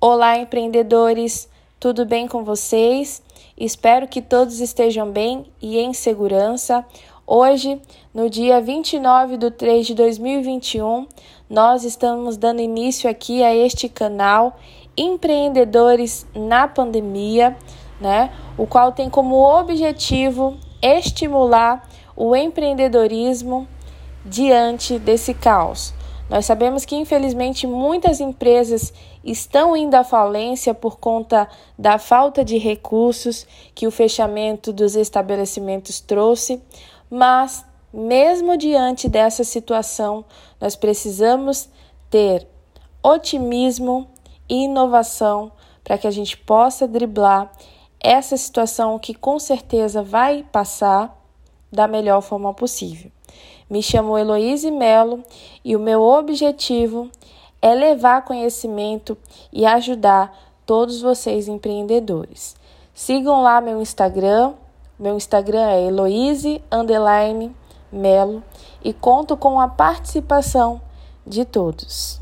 Olá, empreendedores! Tudo bem com vocês? Espero que todos estejam bem e em segurança. Hoje, no dia 29 de 3 de 2021, nós estamos dando início aqui a este canal Empreendedores na Pandemia, né? O qual tem como objetivo estimular o empreendedorismo diante desse caos. Nós sabemos que, infelizmente, muitas empresas estão indo à falência por conta da falta de recursos que o fechamento dos estabelecimentos trouxe, mas, mesmo diante dessa situação, nós precisamos ter otimismo e inovação para que a gente possa driblar essa situação que com certeza vai passar da melhor forma possível. Me chamo Heloíse Melo e o meu objetivo é levar conhecimento e ajudar todos vocês empreendedores. Sigam lá meu Instagram. Meu Instagram é Heloíse Melo e conto com a participação de todos.